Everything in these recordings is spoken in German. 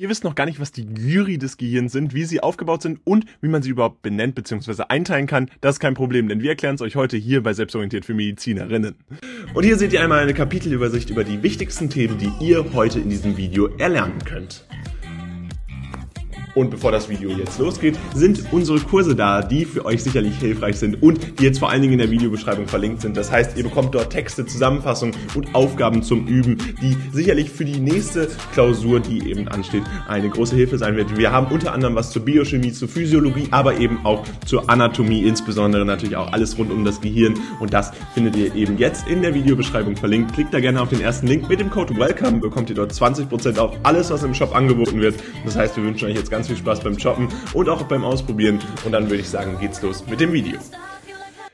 Ihr wisst noch gar nicht, was die Gyri des Gehirns sind, wie sie aufgebaut sind und wie man sie überhaupt benennt bzw. einteilen kann. Das ist kein Problem, denn wir erklären es euch heute hier bei Selbstorientiert für Medizinerinnen. Und hier seht ihr einmal eine Kapitelübersicht über die wichtigsten Themen, die ihr heute in diesem Video erlernen könnt. Und bevor das Video jetzt losgeht, sind unsere Kurse da, die für euch sicherlich hilfreich sind und die jetzt vor allen Dingen in der Videobeschreibung verlinkt sind. Das heißt, ihr bekommt dort Texte, Zusammenfassungen und Aufgaben zum Üben, die sicherlich für die nächste Klausur, die eben ansteht, eine große Hilfe sein wird. Wir haben unter anderem was zur Biochemie, zur Physiologie, aber eben auch zur Anatomie, insbesondere natürlich auch alles rund um das Gehirn. Und das findet ihr eben jetzt in der Videobeschreibung verlinkt. Klickt da gerne auf den ersten Link. Mit dem Code WELCOME bekommt ihr dort 20% auf alles, was im Shop angeboten wird. Das heißt, wir wünschen euch jetzt ganz ganz viel Spaß beim Shoppen und auch beim Ausprobieren. Und dann würde ich sagen, geht's los mit dem Video.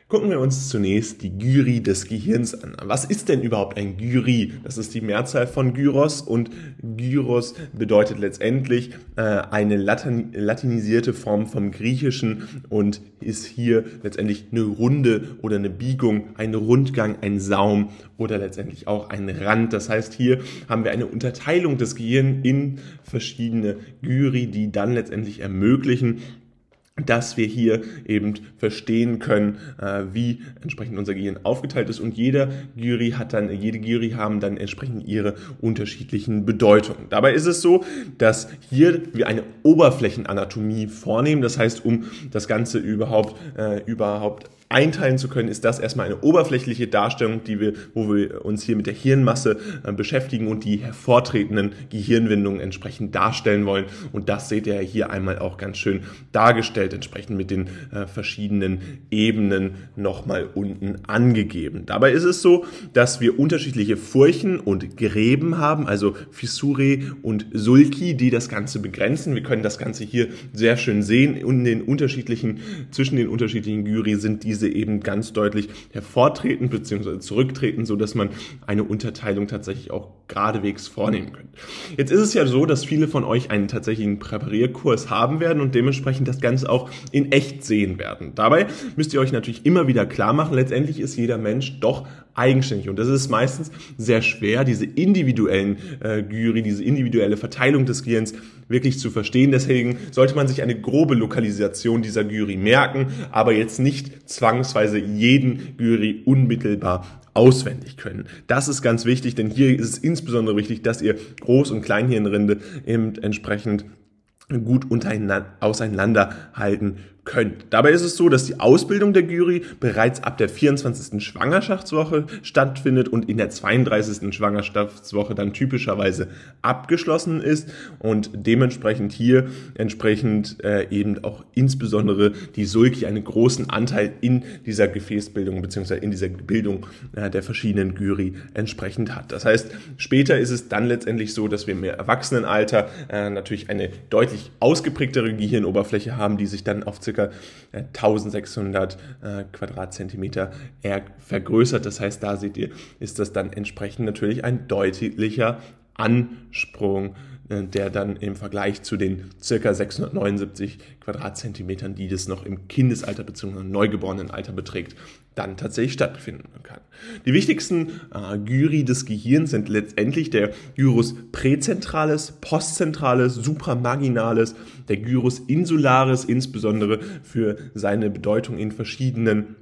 Gucken wir uns zunächst die Gyri des Gehirns an. Was ist denn überhaupt ein Gyri? Das ist die Mehrzahl von Gyros und Gyros bedeutet letztendlich äh, eine Latin latinisierte Form vom Griechischen und ist hier letztendlich eine Runde oder eine Biegung, ein Rundgang, ein Saum oder letztendlich auch ein Rand. Das heißt, hier haben wir eine Unterteilung des Gehirns in verschiedene Gyri, die dann letztendlich ermöglichen, dass wir hier eben verstehen können, äh, wie entsprechend unser Gehirn aufgeteilt ist und jeder Gyri hat dann, jede Gyri haben dann entsprechend ihre unterschiedlichen Bedeutungen. Dabei ist es so, dass hier wir eine Oberflächenanatomie vornehmen, das heißt, um das Ganze überhaupt, äh, überhaupt einteilen zu können, ist das erstmal eine oberflächliche Darstellung, die wir, wo wir uns hier mit der Hirnmasse äh, beschäftigen und die hervortretenden Gehirnwindungen entsprechend darstellen wollen. Und das seht ihr hier einmal auch ganz schön dargestellt, entsprechend mit den äh, verschiedenen Ebenen nochmal unten angegeben. Dabei ist es so, dass wir unterschiedliche Furchen und Gräben haben, also Fissure und Sulci, die das Ganze begrenzen. Wir können das Ganze hier sehr schön sehen. In den unterschiedlichen, zwischen den unterschiedlichen Gyri sind diese diese eben ganz deutlich hervortreten bzw. zurücktreten, so dass man eine Unterteilung tatsächlich auch geradewegs vornehmen kann. Jetzt ist es ja so, dass viele von euch einen tatsächlichen Präparierkurs haben werden und dementsprechend das Ganze auch in echt sehen werden. Dabei müsst ihr euch natürlich immer wieder klar machen, letztendlich ist jeder Mensch doch eigenständig. Und das ist meistens sehr schwer, diese individuellen äh, Gyri, diese individuelle Verteilung des Gehirns wirklich zu verstehen. Deswegen sollte man sich eine grobe Lokalisation dieser Gyri merken, aber jetzt nicht zwangsweise jeden Gyri unmittelbar auswendig können. Das ist ganz wichtig, denn hier ist es insbesondere wichtig, dass ihr Groß- und Kleinhirnrinde eben entsprechend gut untereinander, auseinanderhalten könnt. Dabei ist es so, dass die Ausbildung der Gyri bereits ab der 24. Schwangerschaftswoche stattfindet und in der 32. Schwangerschaftswoche dann typischerweise abgeschlossen ist und dementsprechend hier entsprechend äh, eben auch insbesondere die Sulki einen großen Anteil in dieser Gefäßbildung bzw. in dieser Bildung äh, der verschiedenen Gyri entsprechend hat. Das heißt, später ist es dann letztendlich so, dass wir im Erwachsenenalter äh, natürlich eine deutlich ausgeprägtere Gehirnoberfläche haben, die sich dann auf ca circa 1600 äh, Quadratzentimeter vergrößert. Das heißt, da seht ihr, ist das dann entsprechend natürlich ein deutlicher Ansprung äh, der dann im Vergleich zu den circa 679 Quadratzentimetern, die das noch im Kindesalter bzw. Neugeborenenalter beträgt, dann tatsächlich stattfinden kann. Die wichtigsten äh, Gyri des Gehirns sind letztendlich der Gyrus präzentralis, postzentralis, supramarginalis, der Gyrus insularis, insbesondere für seine Bedeutung in verschiedenen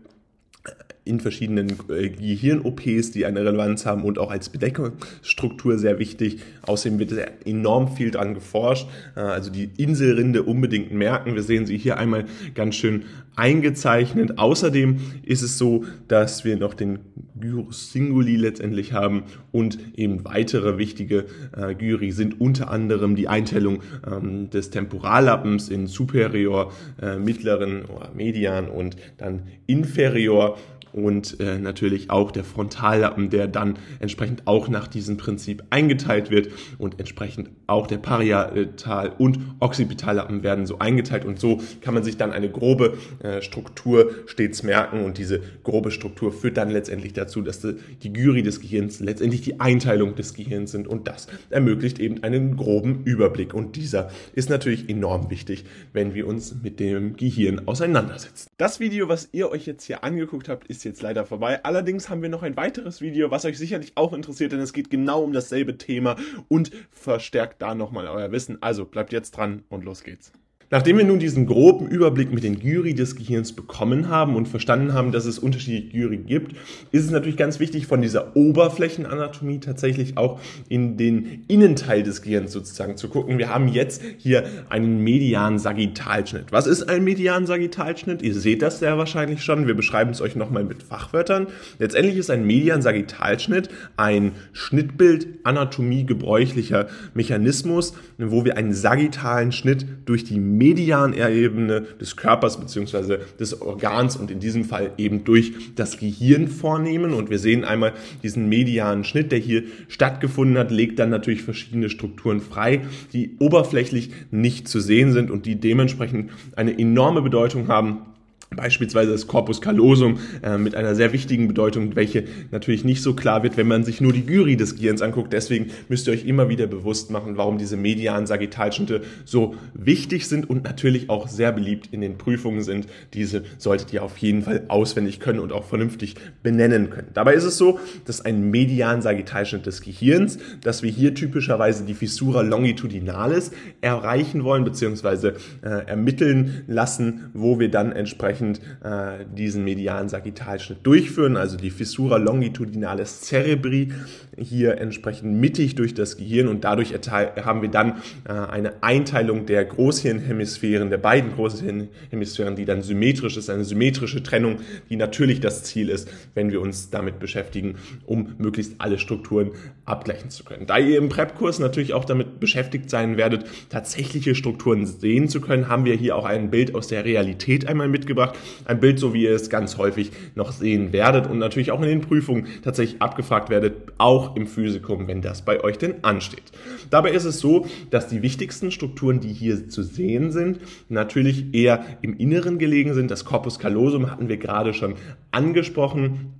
in verschiedenen äh, Gehirn-OPs, die eine Relevanz haben und auch als Bedeckungsstruktur sehr wichtig. Außerdem wird enorm viel dran geforscht. Äh, also die Inselrinde unbedingt merken. Wir sehen sie hier einmal ganz schön eingezeichnet. Außerdem ist es so, dass wir noch den Gyrus Singuli letztendlich haben und eben weitere wichtige äh, Gyri sind unter anderem die Einteilung ähm, des Temporallappens in superior, mittleren oder median und dann inferior und äh, natürlich auch der Frontallappen, der dann entsprechend auch nach diesem Prinzip eingeteilt wird und entsprechend auch der Parietal- und Occipitallappen werden so eingeteilt und so kann man sich dann eine grobe äh, Struktur stets merken und diese grobe Struktur führt dann letztendlich dazu, dass die, die Gyri des Gehirns letztendlich die Einteilung des Gehirns sind und das ermöglicht eben einen groben Überblick und dieser ist natürlich enorm wichtig, wenn wir uns mit dem Gehirn auseinandersetzen. Das Video, was ihr euch jetzt hier angeguckt habt, ist ist jetzt leider vorbei. Allerdings haben wir noch ein weiteres Video, was euch sicherlich auch interessiert, denn es geht genau um dasselbe Thema und verstärkt da nochmal euer Wissen. Also bleibt jetzt dran und los geht's. Nachdem wir nun diesen groben Überblick mit den Gyri des Gehirns bekommen haben und verstanden haben, dass es unterschiedliche Gyri gibt, ist es natürlich ganz wichtig, von dieser Oberflächenanatomie tatsächlich auch in den Innenteil des Gehirns sozusagen zu gucken. Wir haben jetzt hier einen medianen Sagittalschnitt. Was ist ein medianen Sagittalschnitt? Ihr seht das sehr wahrscheinlich schon. Wir beschreiben es euch nochmal mit Fachwörtern. Letztendlich ist ein medianen Sagittalschnitt ein Schnittbild anatomie gebräuchlicher Mechanismus, wo wir einen sagittalen Schnitt durch die Medianebene des Körpers bzw. des Organs und in diesem Fall eben durch das Gehirn vornehmen. Und wir sehen einmal diesen medianen Schnitt, der hier stattgefunden hat, legt dann natürlich verschiedene Strukturen frei, die oberflächlich nicht zu sehen sind und die dementsprechend eine enorme Bedeutung haben Beispielsweise das Corpus callosum äh, mit einer sehr wichtigen Bedeutung, welche natürlich nicht so klar wird, wenn man sich nur die Gyri des Gehirns anguckt. Deswegen müsst ihr euch immer wieder bewusst machen, warum diese medianen Sagittalschnitte so wichtig sind und natürlich auch sehr beliebt in den Prüfungen sind. Diese solltet ihr auf jeden Fall auswendig können und auch vernünftig benennen können. Dabei ist es so, dass ein median Sagittalschnitt des Gehirns, dass wir hier typischerweise die Fissura longitudinalis erreichen wollen bzw. Äh, ermitteln lassen, wo wir dann entsprechend entsprechend äh, diesen medialen Sagittalschnitt durchführen, also die Fissura longitudinalis cerebri hier entsprechend mittig durch das Gehirn und dadurch haben wir dann äh, eine Einteilung der Großhirnhemisphären, der beiden Großhirnhemisphären, die dann symmetrisch ist, eine symmetrische Trennung, die natürlich das Ziel ist, wenn wir uns damit beschäftigen, um möglichst alle Strukturen abgleichen zu können. Da ihr im Prep-Kurs natürlich auch damit beschäftigt sein werdet, tatsächliche Strukturen sehen zu können, haben wir hier auch ein Bild aus der Realität einmal mitgebracht. Ein Bild, so wie ihr es ganz häufig noch sehen werdet und natürlich auch in den Prüfungen tatsächlich abgefragt werdet, auch im Physikum, wenn das bei euch denn ansteht. Dabei ist es so, dass die wichtigsten Strukturen, die hier zu sehen sind, natürlich eher im Inneren gelegen sind. Das Corpus callosum hatten wir gerade schon angesprochen.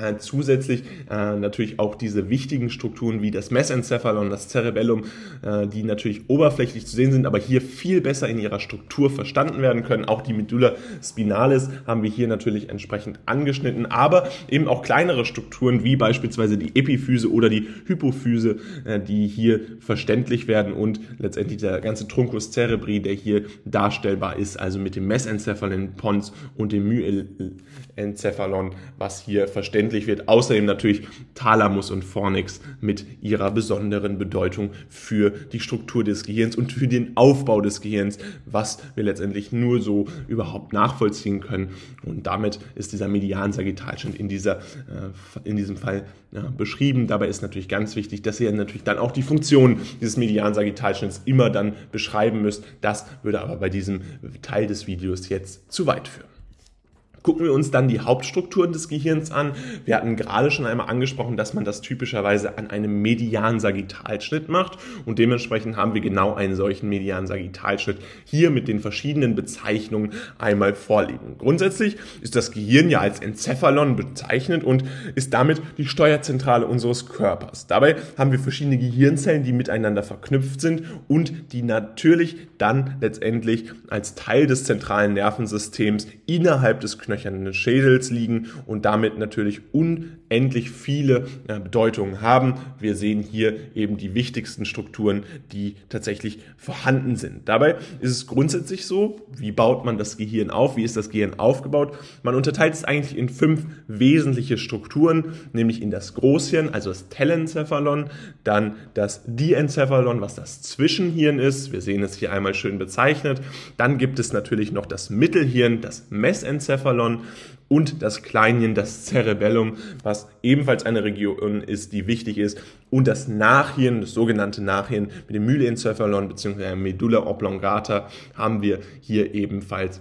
Äh, zusätzlich äh, natürlich auch diese wichtigen Strukturen wie das Mesencephalon, das Cerebellum, äh, die natürlich oberflächlich zu sehen sind, aber hier viel besser in ihrer Struktur verstanden werden können. Auch die Medulla spinalis haben wir hier natürlich entsprechend angeschnitten, aber eben auch kleinere Strukturen wie beispielsweise die Epiphyse oder die Hypophyse, äh, die hier verständlich werden und letztendlich der ganze Truncus cerebri, der hier darstellbar ist, also mit dem Mesencephalon Pons und dem Myencephalon, was hier verständlich verständlich wird. Außerdem natürlich Thalamus und Fornix mit ihrer besonderen Bedeutung für die Struktur des Gehirns und für den Aufbau des Gehirns, was wir letztendlich nur so überhaupt nachvollziehen können. Und damit ist dieser Median-Sagittalschnitt in, dieser, äh, in diesem Fall beschrieben. Dabei ist natürlich ganz wichtig, dass ihr natürlich dann auch die Funktion dieses Median-Sagittalschnitts immer dann beschreiben müsst. Das würde aber bei diesem Teil des Videos jetzt zu weit führen. Gucken wir uns dann die Hauptstrukturen des Gehirns an. Wir hatten gerade schon einmal angesprochen, dass man das typischerweise an einem medianen Sagittalschnitt macht und dementsprechend haben wir genau einen solchen medianen Sagittalschnitt hier mit den verschiedenen Bezeichnungen einmal vorliegen. Grundsätzlich ist das Gehirn ja als Enzephalon bezeichnet und ist damit die Steuerzentrale unseres Körpers. Dabei haben wir verschiedene Gehirnzellen, die miteinander verknüpft sind und die natürlich dann letztendlich als Teil des zentralen Nervensystems innerhalb des Knöchels knöchernen Schädels liegen und damit natürlich unendlich viele äh, Bedeutungen haben. Wir sehen hier eben die wichtigsten Strukturen, die tatsächlich vorhanden sind. Dabei ist es grundsätzlich so, wie baut man das Gehirn auf, wie ist das Gehirn aufgebaut? Man unterteilt es eigentlich in fünf wesentliche Strukturen, nämlich in das Großhirn, also das Telencephalon, dann das Diencephalon, was das Zwischenhirn ist. Wir sehen es hier einmal schön bezeichnet. Dann gibt es natürlich noch das Mittelhirn, das Mesencephalon und das Kleinhirn, das Cerebellum, was ebenfalls eine Region ist, die wichtig ist, und das Nachhirn, das sogenannte Nachhirn mit dem Myelencephalon bzw. Medulla oblongata haben wir hier ebenfalls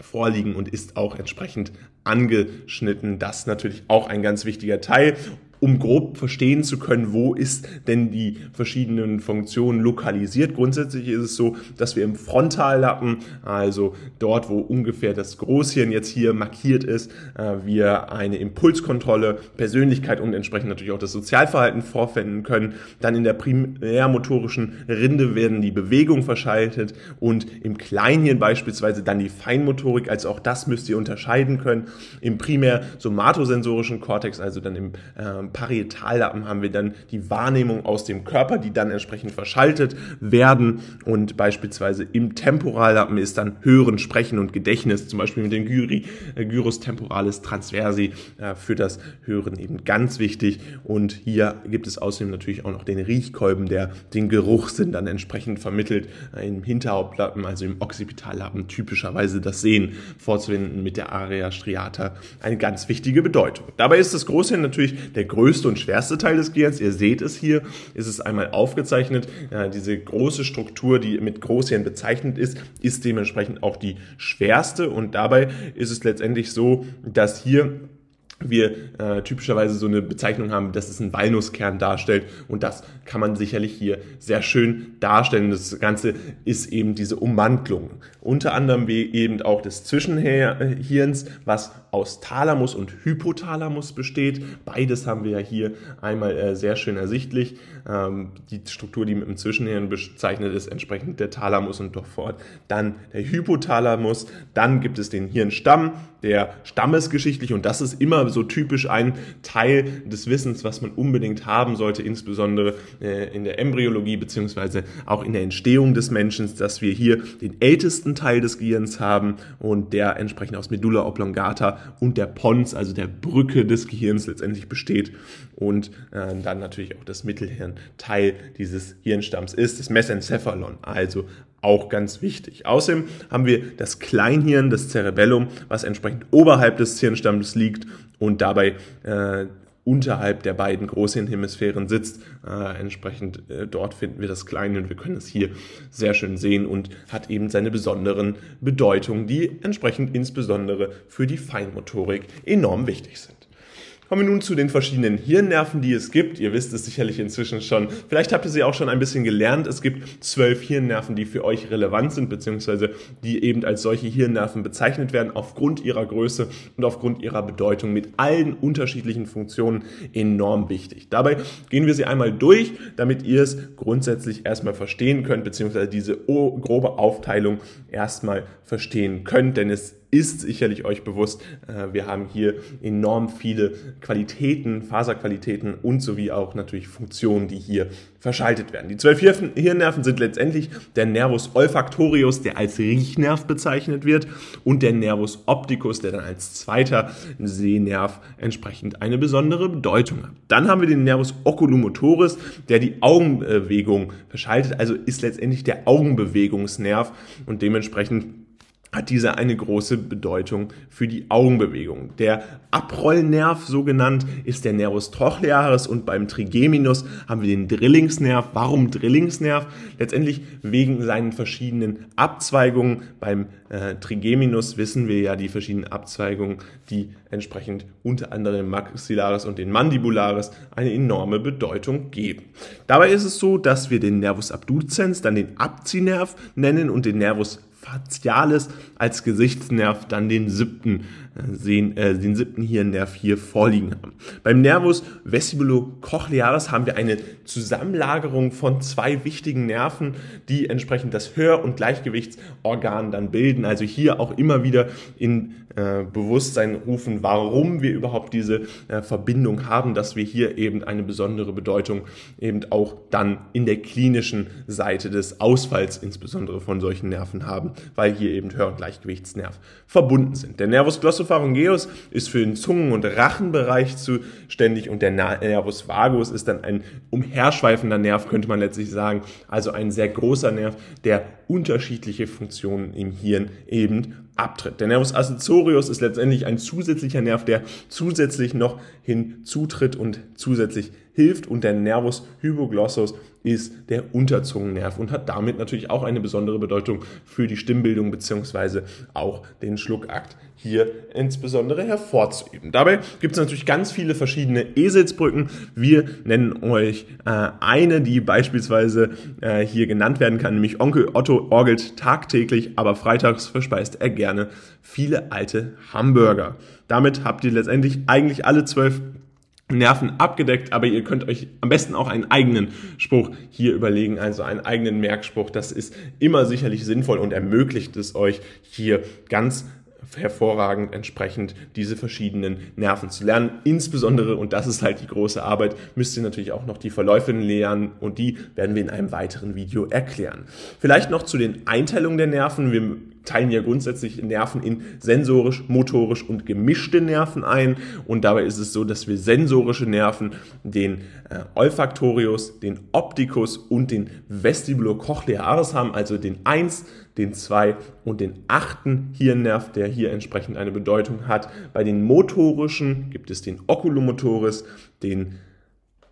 vorliegen und ist auch entsprechend angeschnitten. Das natürlich auch ein ganz wichtiger Teil um grob verstehen zu können, wo ist denn die verschiedenen Funktionen lokalisiert. Grundsätzlich ist es so, dass wir im Frontallappen, also dort, wo ungefähr das Großhirn jetzt hier markiert ist, äh, wir eine Impulskontrolle, Persönlichkeit und entsprechend natürlich auch das Sozialverhalten vorfinden können. Dann in der primärmotorischen Rinde werden die Bewegungen verschaltet und im Kleinhirn beispielsweise dann die Feinmotorik, also auch das müsst ihr unterscheiden können. Im primär somatosensorischen Kortex, also dann im äh, Parietallappen haben wir dann die Wahrnehmung aus dem Körper, die dann entsprechend verschaltet werden. Und beispielsweise im Temporallappen ist dann Hören, Sprechen und Gedächtnis, zum Beispiel mit dem Gyri, äh, Gyrus temporalis transversi äh, für das Hören eben ganz wichtig. Und hier gibt es außerdem natürlich auch noch den Riechkolben, der den Geruchssinn dann entsprechend vermittelt, äh, im Hinterhauptlappen, also im Occipitallappen typischerweise das Sehen vorzuwenden mit der Area striata. Eine ganz wichtige Bedeutung. Dabei ist das Großhirn natürlich der größte und schwerste Teil des Gehirns. Ihr seht es hier, ist es einmal aufgezeichnet. Ja, diese große Struktur, die mit Großhirn bezeichnet ist, ist dementsprechend auch die schwerste und dabei ist es letztendlich so, dass hier wir äh, typischerweise so eine Bezeichnung haben, dass es einen Walnusskern darstellt und das kann man sicherlich hier sehr schön darstellen. Das Ganze ist eben diese Umwandlung. Unter anderem eben auch des Zwischenhirns, was aus Thalamus und Hypothalamus besteht. Beides haben wir ja hier einmal äh, sehr schön ersichtlich. Ähm, die Struktur, die mit dem Zwischenhirn bezeichnet ist, entsprechend der Thalamus und doch fort. Dann der Hypothalamus. Dann gibt es den Hirnstamm, der stammesgeschichtlich und das ist immer so typisch ein Teil des Wissens, was man unbedingt haben sollte, insbesondere äh, in der Embryologie beziehungsweise auch in der Entstehung des Menschen, dass wir hier den ältesten Teil des Gehirns haben und der entsprechend aus Medulla oblongata und der Pons, also der Brücke des Gehirns letztendlich besteht und äh, dann natürlich auch das Mittelhirn Teil dieses Hirnstamms ist, das Mesencephalon, also auch ganz wichtig. Außerdem haben wir das Kleinhirn, das Cerebellum, was entsprechend oberhalb des Hirnstamms liegt und dabei äh, unterhalb der beiden Großhirnhemisphären sitzt. Äh, entsprechend äh, dort finden wir das Kleine und wir können es hier sehr schön sehen und hat eben seine besonderen Bedeutungen, die entsprechend insbesondere für die Feinmotorik enorm wichtig sind. Kommen wir nun zu den verschiedenen Hirnnerven, die es gibt. Ihr wisst es sicherlich inzwischen schon. Vielleicht habt ihr sie auch schon ein bisschen gelernt. Es gibt zwölf Hirnnerven, die für euch relevant sind, beziehungsweise die eben als solche Hirnnerven bezeichnet werden, aufgrund ihrer Größe und aufgrund ihrer Bedeutung mit allen unterschiedlichen Funktionen enorm wichtig. Dabei gehen wir sie einmal durch, damit ihr es grundsätzlich erstmal verstehen könnt, beziehungsweise diese grobe Aufteilung erstmal verstehen könnt, denn es ist sicherlich euch bewusst, äh, wir haben hier enorm viele Qualitäten, Faserqualitäten und sowie auch natürlich Funktionen, die hier verschaltet werden. Die zwölf Hirnnerven sind letztendlich der Nervus olfactorius, der als Riechnerv bezeichnet wird, und der Nervus opticus, der dann als zweiter Sehnerv entsprechend eine besondere Bedeutung hat. Dann haben wir den Nervus oculomotoris, der die Augenbewegung verschaltet, also ist letztendlich der Augenbewegungsnerv und dementsprechend hat diese eine große Bedeutung für die Augenbewegung. Der Abrollnerv, so genannt, ist der Nervus trochlearis und beim Trigeminus haben wir den Drillingsnerv. Warum Drillingsnerv? Letztendlich wegen seinen verschiedenen Abzweigungen. Beim äh, Trigeminus wissen wir ja die verschiedenen Abzweigungen, die entsprechend unter anderem Maxillaris und den Mandibularis eine enorme Bedeutung geben. Dabei ist es so, dass wir den Nervus abducens, dann den Abziehnerv nennen und den Nervus facialis als Gesichtsnerv dann den siebten, sehen, äh, den siebten hier vorliegen haben. Beim Nervus vestibulocochlearis haben wir eine Zusammenlagerung von zwei wichtigen Nerven, die entsprechend das Hör- und Gleichgewichtsorgan dann bilden. Also hier auch immer wieder in äh, Bewusstsein rufen, warum wir überhaupt diese äh, Verbindung haben, dass wir hier eben eine besondere Bedeutung eben auch dann in der klinischen Seite des Ausfalls insbesondere von solchen Nerven haben, weil hier eben Hör- und Gleichgewichtsnerv verbunden sind. Der Nervus glossopharyngeus ist für den Zungen- und Rachenbereich zuständig und der Nervus vagus ist dann ein umherschweifender Nerv, könnte man letztlich sagen, also ein sehr großer Nerv, der unterschiedliche Funktionen im Hirn eben abtritt. Der Nervus accessorius ist letztendlich ein zusätzlicher Nerv, der zusätzlich noch hinzutritt und zusätzlich hilft und der Nervus hypoglossus ist der Unterzungennerv und hat damit natürlich auch eine besondere Bedeutung für die Stimmbildung beziehungsweise auch den Schluckakt hier insbesondere hervorzuheben. Dabei gibt es natürlich ganz viele verschiedene Eselsbrücken. Wir nennen euch äh, eine, die beispielsweise äh, hier genannt werden kann, nämlich Onkel Otto orgelt tagtäglich, aber freitags verspeist er gerne viele alte Hamburger. Damit habt ihr letztendlich eigentlich alle zwölf Nerven abgedeckt, aber ihr könnt euch am besten auch einen eigenen Spruch hier überlegen, also einen eigenen Merkspruch. Das ist immer sicherlich sinnvoll und ermöglicht es euch hier ganz hervorragend entsprechend diese verschiedenen Nerven zu lernen. Insbesondere, und das ist halt die große Arbeit, müsst ihr natürlich auch noch die Verläufe lernen und die werden wir in einem weiteren Video erklären. Vielleicht noch zu den Einteilungen der Nerven. Wir teilen ja grundsätzlich Nerven in sensorisch, motorisch und gemischte Nerven ein. Und dabei ist es so, dass wir sensorische Nerven, den äh, Olfaktorius, den Opticus und den Vestibulocochlearis haben, also den 1, den 2 und den 8. Hirnnerv, der hier entsprechend eine Bedeutung hat. Bei den motorischen gibt es den Oculomotoris, den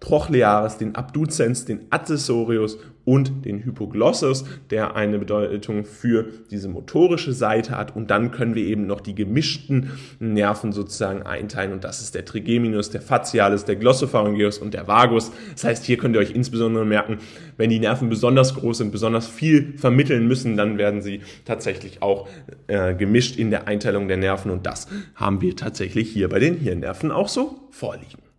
Trochlearis, den Abducens, den Accessorius und den Hypoglossus, der eine Bedeutung für diese motorische Seite hat. Und dann können wir eben noch die gemischten Nerven sozusagen einteilen. Und das ist der Trigeminus, der Facialis, der Glossopharyngeus und der Vagus. Das heißt, hier könnt ihr euch insbesondere merken, wenn die Nerven besonders groß sind, besonders viel vermitteln müssen, dann werden sie tatsächlich auch äh, gemischt in der Einteilung der Nerven. Und das haben wir tatsächlich hier bei den Hirnnerven auch so vorliegen.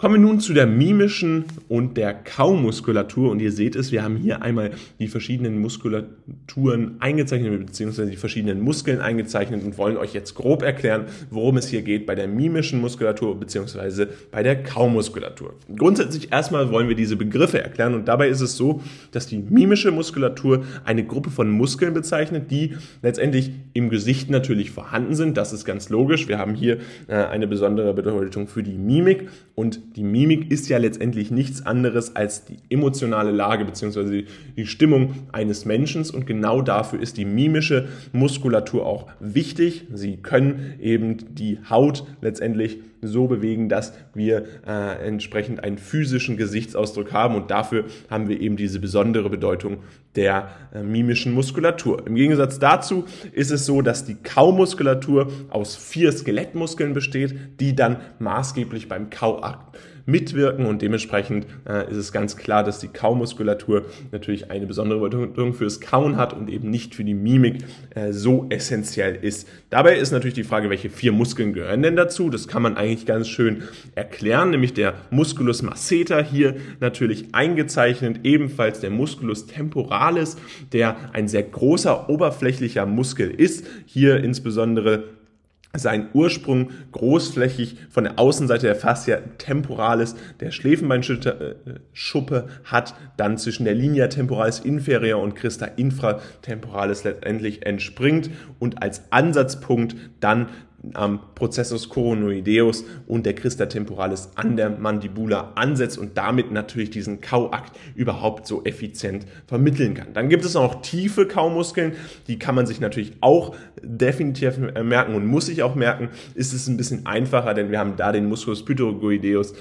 Kommen wir nun zu der mimischen und der Kaumuskulatur. Und ihr seht es, wir haben hier einmal die verschiedenen Muskulaturen eingezeichnet, beziehungsweise die verschiedenen Muskeln eingezeichnet und wollen euch jetzt grob erklären, worum es hier geht bei der mimischen Muskulatur, beziehungsweise bei der Kaumuskulatur. Grundsätzlich erstmal wollen wir diese Begriffe erklären und dabei ist es so, dass die mimische Muskulatur eine Gruppe von Muskeln bezeichnet, die letztendlich im Gesicht natürlich vorhanden sind. Das ist ganz logisch. Wir haben hier äh, eine besondere Bedeutung für die Mimik und die Mimik ist ja letztendlich nichts anderes als die emotionale Lage bzw. die Stimmung eines Menschen und genau dafür ist die mimische Muskulatur auch wichtig. Sie können eben die Haut letztendlich so bewegen, dass wir äh, entsprechend einen physischen Gesichtsausdruck haben und dafür haben wir eben diese besondere Bedeutung der äh, mimischen Muskulatur. Im Gegensatz dazu ist es so, dass die Kaumuskulatur aus vier Skelettmuskeln besteht, die dann maßgeblich beim Kauakt mitwirken und dementsprechend äh, ist es ganz klar, dass die Kaumuskulatur natürlich eine besondere Bedeutung fürs Kauen hat und eben nicht für die Mimik äh, so essentiell ist. Dabei ist natürlich die Frage, welche vier Muskeln gehören denn dazu? Das kann man eigentlich ganz schön erklären, nämlich der Musculus masseter hier natürlich eingezeichnet, ebenfalls der Musculus temporalis, der ein sehr großer oberflächlicher Muskel ist, hier insbesondere seinen Ursprung großflächig von der Außenseite der Fascia temporalis der Schläfenbeinschuppe äh, hat, dann zwischen der Linea temporalis inferior und Christa infratemporalis letztendlich entspringt und als Ansatzpunkt dann am Prozessus coronoideus und der Christa temporalis an der Mandibula ansetzt und damit natürlich diesen Kauakt überhaupt so effizient vermitteln kann. Dann gibt es auch tiefe Kaumuskeln, die kann man sich natürlich auch definitiv merken und muss sich auch merken. Ist es ein bisschen einfacher, denn wir haben da den Musculus pythagoideus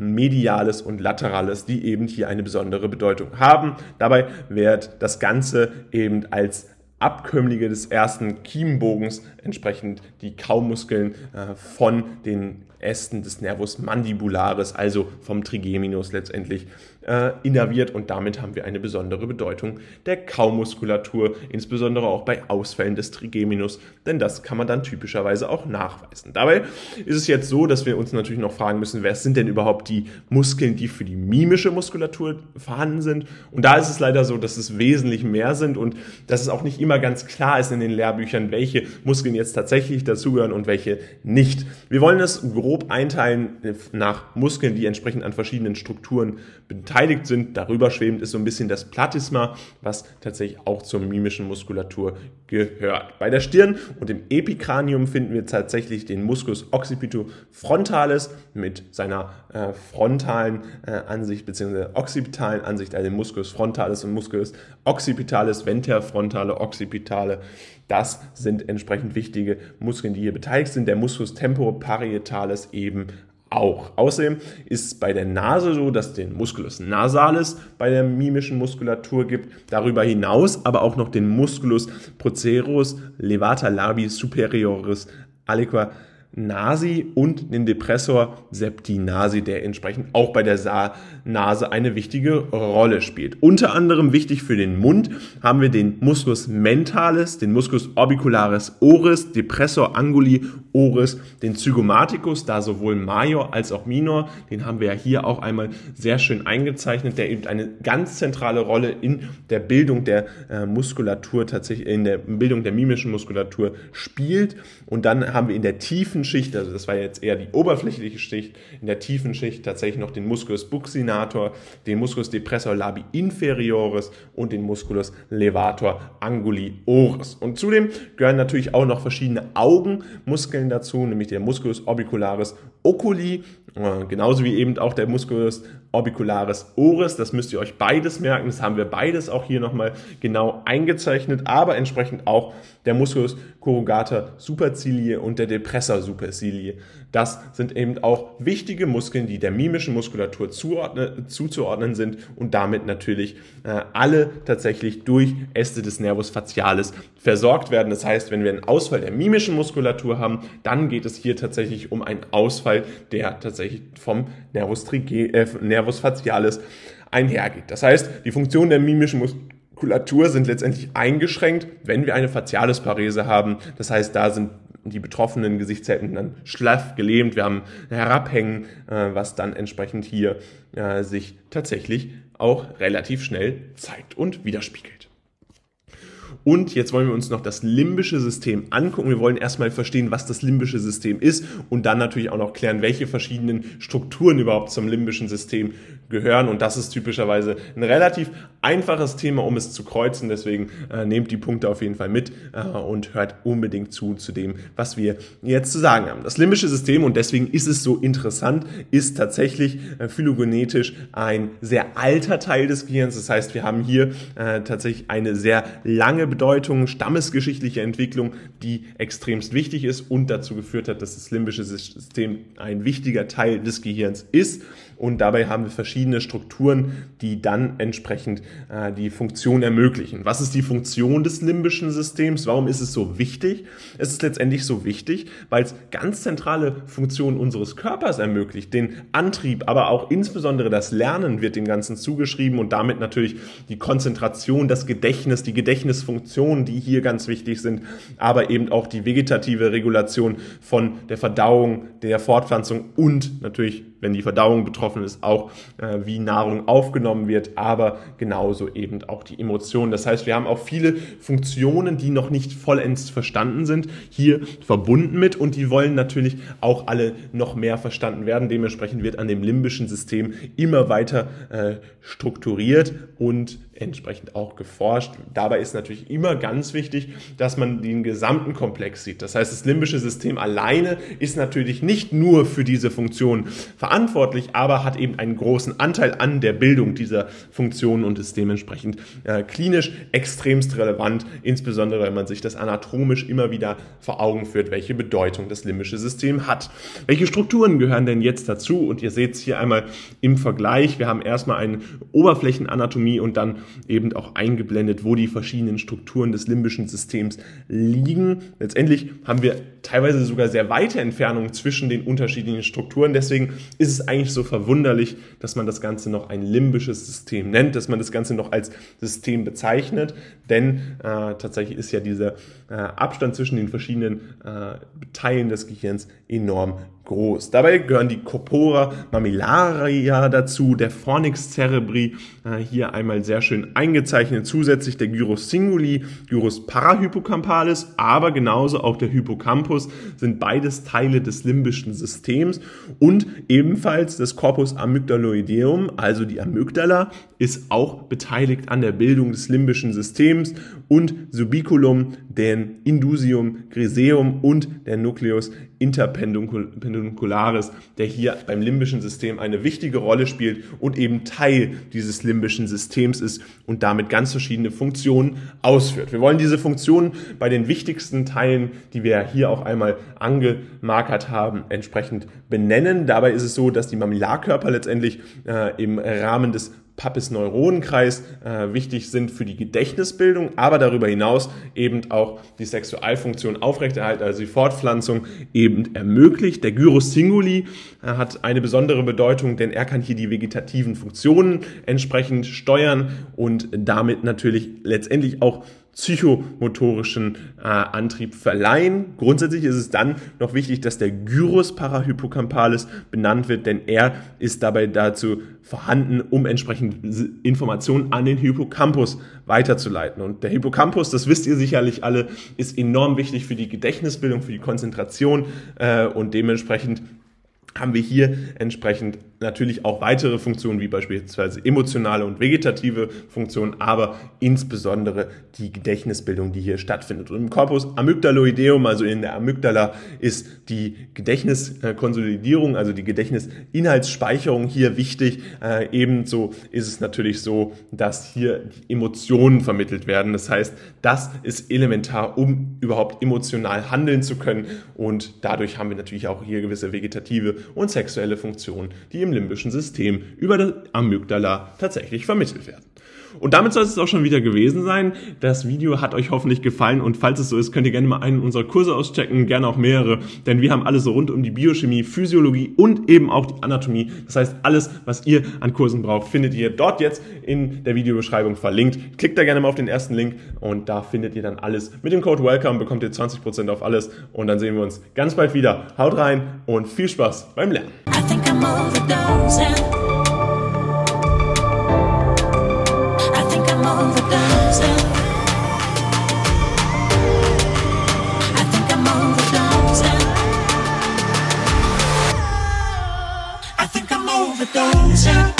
mediales und laterales, die eben hier eine besondere Bedeutung haben. Dabei wird das Ganze eben als Abkömmlinge des ersten Kiemenbogens, entsprechend die Kaumuskeln äh, von den Ästen des Nervus mandibularis, also vom Trigeminus letztendlich äh, innerviert und damit haben wir eine besondere Bedeutung der Kaumuskulatur, insbesondere auch bei Ausfällen des Trigeminus, denn das kann man dann typischerweise auch nachweisen. Dabei ist es jetzt so, dass wir uns natürlich noch fragen müssen, wer sind denn überhaupt die Muskeln, die für die mimische Muskulatur vorhanden sind? Und da ist es leider so, dass es wesentlich mehr sind und dass es auch nicht immer ganz klar ist in den Lehrbüchern, welche Muskeln jetzt tatsächlich dazugehören und welche nicht. Wir wollen es grob einteilen nach Muskeln, die entsprechend an verschiedenen Strukturen beteiligt sind. Darüber schwebend ist so ein bisschen das Platysma, was tatsächlich auch zur mimischen Muskulatur gehört. Bei der Stirn und im Epikranium finden wir tatsächlich den Musculus occipitofrontalis mit seiner äh, frontalen äh, Ansicht bzw. occipitalen Ansicht, also Musculus frontalis und Musculus occipitalis, venterfrontale, occipitale. Das sind entsprechend wichtige Muskeln, die hier beteiligt sind. Der Musculus temporoparietalis eben auch. Außerdem ist es bei der Nase so, dass den Musculus nasalis bei der mimischen Muskulatur gibt. Darüber hinaus aber auch noch den Musculus procerus levata labi superioris aliqua Nasi und den Depressor Septinasi, der entsprechend auch bei der Nase eine wichtige Rolle spielt. Unter anderem wichtig für den Mund haben wir den Musculus mentalis, den Musculus orbicularis oris, Depressor anguli oris, den Zygomaticus, da sowohl Major als auch Minor, den haben wir ja hier auch einmal sehr schön eingezeichnet, der eben eine ganz zentrale Rolle in der Bildung der äh, Muskulatur tatsächlich, in der Bildung der mimischen Muskulatur spielt. Und dann haben wir in der tiefen tiefen Schicht, also das war jetzt eher die oberflächliche Schicht, in der tiefen Schicht tatsächlich noch den Musculus buccinator, den Musculus depressor labi inferioris und den Musculus levator anguli oris. Und zudem gehören natürlich auch noch verschiedene Augenmuskeln dazu, nämlich der Musculus orbicularis oculi, äh, genauso wie eben auch der Musculus orbicularis oris. Das müsst ihr euch beides merken. Das haben wir beides auch hier nochmal genau eingezeichnet, aber entsprechend auch der Musculus corrugator supercilie und der Depressor supercilie. Das sind eben auch wichtige Muskeln, die der mimischen Muskulatur zuzuordnen sind und damit natürlich äh, alle tatsächlich durch Äste des Nervus facialis versorgt werden. Das heißt, wenn wir einen Ausfall der mimischen Muskulatur haben, dann geht es hier tatsächlich um einen Ausfall, der tatsächlich vom Nervus, trige, äh, Nervus facialis einhergeht. Das heißt, die Funktion der mimischen Muskulatur sind letztendlich eingeschränkt, wenn wir eine Facialisparese haben. Das heißt, da sind die betroffenen Gesichtshälften dann schlaff gelähmt. Wir haben Herabhängen, äh, was dann entsprechend hier äh, sich tatsächlich auch relativ schnell zeigt und widerspiegelt. Und jetzt wollen wir uns noch das limbische System angucken. Wir wollen erstmal verstehen, was das limbische System ist und dann natürlich auch noch klären, welche verschiedenen Strukturen überhaupt zum limbischen System gehören. Und das ist typischerweise ein relativ einfaches Thema, um es zu kreuzen. Deswegen äh, nehmt die Punkte auf jeden Fall mit äh, und hört unbedingt zu zu dem, was wir jetzt zu sagen haben. Das limbische System, und deswegen ist es so interessant, ist tatsächlich äh, phylogenetisch ein sehr alter Teil des Gehirns. Das heißt, wir haben hier äh, tatsächlich eine sehr lange Bedeutung, stammesgeschichtliche Entwicklung, die extremst wichtig ist und dazu geführt hat, dass das limbische System ein wichtiger Teil des Gehirns ist. Und dabei haben wir verschiedene Strukturen, die dann entsprechend äh, die Funktion ermöglichen. Was ist die Funktion des limbischen Systems? Warum ist es so wichtig? Es ist letztendlich so wichtig, weil es ganz zentrale Funktionen unseres Körpers ermöglicht. Den Antrieb, aber auch insbesondere das Lernen wird dem Ganzen zugeschrieben und damit natürlich die Konzentration, das Gedächtnis, die Gedächtnisfunktionen, die hier ganz wichtig sind, aber eben auch die vegetative Regulation von der Verdauung, der Fortpflanzung und natürlich wenn die Verdauung betroffen ist, auch äh, wie Nahrung aufgenommen wird, aber genauso eben auch die Emotionen. Das heißt, wir haben auch viele Funktionen, die noch nicht vollends verstanden sind, hier verbunden mit und die wollen natürlich auch alle noch mehr verstanden werden. Dementsprechend wird an dem limbischen System immer weiter äh, strukturiert und entsprechend auch geforscht. Dabei ist natürlich immer ganz wichtig, dass man den gesamten Komplex sieht. Das heißt, das limbische System alleine ist natürlich nicht nur für diese Funktion verantwortlich, aber hat eben einen großen Anteil an der Bildung dieser Funktionen und ist dementsprechend äh, klinisch extremst relevant, insbesondere wenn man sich das anatomisch immer wieder vor Augen führt, welche Bedeutung das limbische System hat. Welche Strukturen gehören denn jetzt dazu? Und ihr seht es hier einmal im Vergleich. Wir haben erstmal eine Oberflächenanatomie und dann eben auch eingeblendet, wo die verschiedenen Strukturen des limbischen Systems liegen. Letztendlich haben wir teilweise sogar sehr weite Entfernungen zwischen den unterschiedlichen Strukturen. Deswegen ist es eigentlich so verwunderlich, dass man das Ganze noch ein limbisches System nennt, dass man das Ganze noch als System bezeichnet. Denn äh, tatsächlich ist ja dieser äh, Abstand zwischen den verschiedenen äh, Teilen des Gehirns enorm groß. Dabei gehören die Corpora mammillaria dazu, der Fornix cerebri, äh, hier einmal sehr schön eingezeichnet, zusätzlich der Gyrus singuli, Gyrus parahypocampalis, aber genauso auch der Hippocampus sind beides Teile des limbischen Systems und ebenfalls das Corpus amygdaloideum, also die Amygdala, ist auch beteiligt an der Bildung des limbischen Systems Systems und Subiculum, den Indusium griseum und der Nucleus interpeduncularis, der hier beim limbischen System eine wichtige Rolle spielt und eben Teil dieses limbischen Systems ist und damit ganz verschiedene Funktionen ausführt. Wir wollen diese Funktionen bei den wichtigsten Teilen, die wir hier auch einmal angemarkert haben, entsprechend benennen. Dabei ist es so, dass die Mamillarkörper letztendlich äh, im Rahmen des Pappes-Neuronenkreis äh, wichtig sind für die Gedächtnisbildung, aber darüber hinaus eben auch die Sexualfunktion aufrechterhalten, also die Fortpflanzung eben ermöglicht. Der Gyrus singuli äh, hat eine besondere Bedeutung, denn er kann hier die vegetativen Funktionen entsprechend steuern und damit natürlich letztendlich auch psychomotorischen äh, Antrieb verleihen. Grundsätzlich ist es dann noch wichtig, dass der Gyrus parahippocampalis benannt wird, denn er ist dabei dazu vorhanden, um entsprechend Informationen an den Hippocampus weiterzuleiten. Und der Hippocampus, das wisst ihr sicherlich alle, ist enorm wichtig für die Gedächtnisbildung, für die Konzentration äh, und dementsprechend haben wir hier entsprechend natürlich auch weitere Funktionen, wie beispielsweise emotionale und vegetative Funktionen, aber insbesondere die Gedächtnisbildung, die hier stattfindet. Und im Corpus amygdaloideum, also in der Amygdala, ist die Gedächtniskonsolidierung, also die Gedächtnisinhaltsspeicherung hier wichtig. Äh, ebenso ist es natürlich so, dass hier Emotionen vermittelt werden. Das heißt, das ist elementar, um überhaupt emotional handeln zu können. Und dadurch haben wir natürlich auch hier gewisse vegetative und sexuelle Funktionen, die im limbischen System über das Amygdala tatsächlich vermittelt werden. Und damit soll es auch schon wieder gewesen sein. Das Video hat euch hoffentlich gefallen und falls es so ist, könnt ihr gerne mal einen unserer Kurse auschecken, gerne auch mehrere, denn wir haben alles so rund um die Biochemie, Physiologie und eben auch die Anatomie. Das heißt, alles, was ihr an Kursen braucht, findet ihr dort jetzt in der Videobeschreibung verlinkt. Klickt da gerne mal auf den ersten Link und da findet ihr dann alles. Mit dem Code WELCOME bekommt ihr 20% auf alles und dann sehen wir uns ganz bald wieder. Haut rein und viel Spaß beim Lernen. Santa.